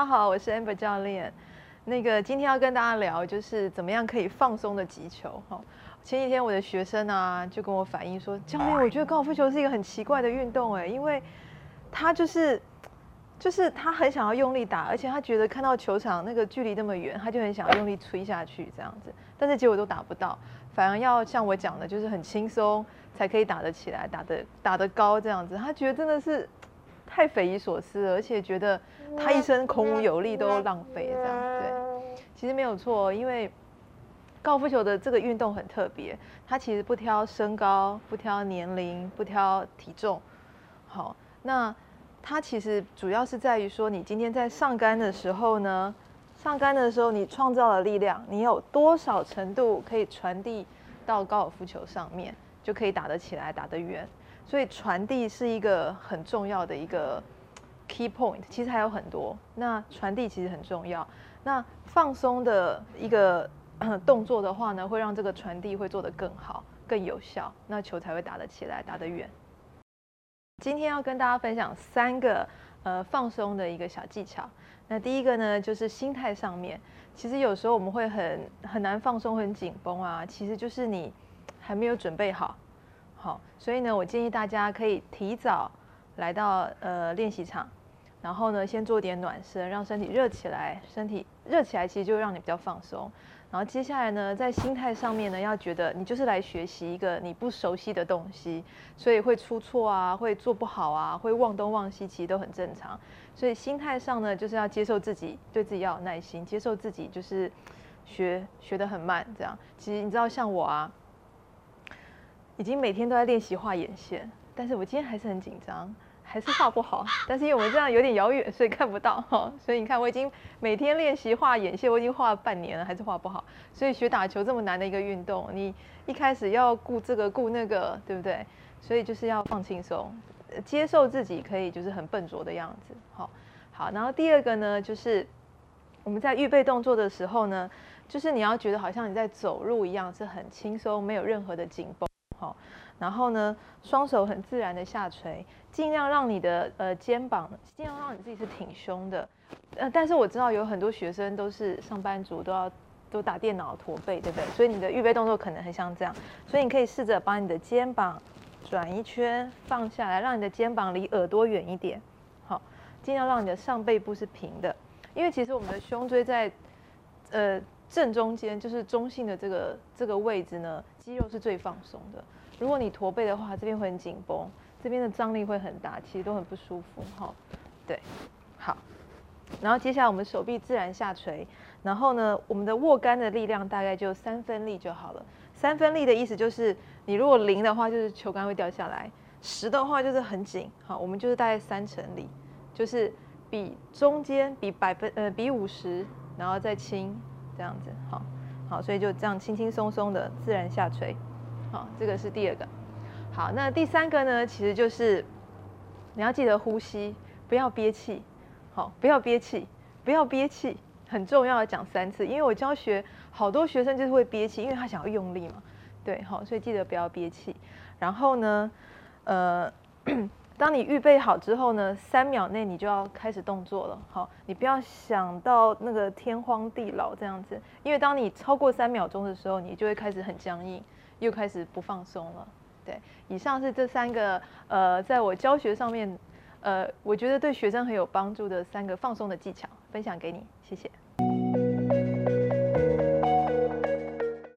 家好，我是 Amber 教练。那个今天要跟大家聊，就是怎么样可以放松的击球。哈，前几天我的学生啊就跟我反映说，教练，我觉得高尔夫球是一个很奇怪的运动，哎，因为他就是就是他很想要用力打，而且他觉得看到球场那个距离那么远，他就很想要用力吹下去这样子，但是结果都打不到，反而要像我讲的，就是很轻松才可以打得起来，打得打得高这样子，他觉得真的是。太匪夷所思，而且觉得他一生孔武有力都浪费这样。对，其实没有错，因为高尔夫球的这个运动很特别，它其实不挑身高，不挑年龄，不挑体重。好，那它其实主要是在于说，你今天在上杆的时候呢，上杆的时候你创造了力量，你有多少程度可以传递到高尔夫球上面，就可以打得起来，打得远。所以传递是一个很重要的一个 key point，其实还有很多。那传递其实很重要。那放松的一个 动作的话呢，会让这个传递会做得更好、更有效，那球才会打得起来、打得远。今天要跟大家分享三个呃放松的一个小技巧。那第一个呢，就是心态上面。其实有时候我们会很很难放松、很紧绷啊，其实就是你还没有准备好。好，所以呢，我建议大家可以提早来到呃练习场，然后呢，先做点暖身，让身体热起来。身体热起来，其实就让你比较放松。然后接下来呢，在心态上面呢，要觉得你就是来学习一个你不熟悉的东西，所以会出错啊，会做不好啊，会忘东忘西，其实都很正常。所以心态上呢，就是要接受自己，对自己要有耐心，接受自己就是学学得很慢这样。其实你知道，像我啊。已经每天都在练习画眼线，但是我今天还是很紧张，还是画不好。但是因为我们这样有点遥远，所以看不到哈。所以你看，我已经每天练习画眼线，我已经画了半年了，还是画不好。所以学打球这么难的一个运动，你一开始要顾这个顾那个，对不对？所以就是要放轻松，接受自己可以就是很笨拙的样子。好，好。然后第二个呢，就是我们在预备动作的时候呢，就是你要觉得好像你在走路一样，是很轻松，没有任何的紧绷。好，然后呢，双手很自然的下垂，尽量让你的呃肩膀，尽量让你自己是挺胸的。呃，但是我知道有很多学生都是上班族，都要都打电脑驼背，对不对？所以你的预备动作可能很像这样，所以你可以试着把你的肩膀转一圈，放下来，让你的肩膀离耳朵远一点。好，尽量让你的上背部是平的，因为其实我们的胸椎在呃。正中间就是中性的这个这个位置呢，肌肉是最放松的。如果你驼背的话，这边会很紧绷，这边的张力会很大，其实都很不舒服哈。对，好。然后接下来我们手臂自然下垂，然后呢，我们的握杆的力量大概就三分力就好了。三分力的意思就是，你如果零的话，就是球杆会掉下来；十的话就是很紧。好，我们就是大概三成力，就是比中间比百分呃比五十，然后再轻。这样子，好，好，所以就这样轻轻松松的自然下垂，好，这个是第二个，好，那第三个呢，其实就是你要记得呼吸，不要憋气，好，不要憋气，不要憋气，很重要的讲三次，因为我教学好多学生就是会憋气，因为他想要用力嘛，对，好，所以记得不要憋气，然后呢，呃。当你预备好之后呢，三秒内你就要开始动作了。好，你不要想到那个天荒地老这样子，因为当你超过三秒钟的时候，你就会开始很僵硬，又开始不放松了。对，以上是这三个呃，在我教学上面，呃，我觉得对学生很有帮助的三个放松的技巧，分享给你，谢谢。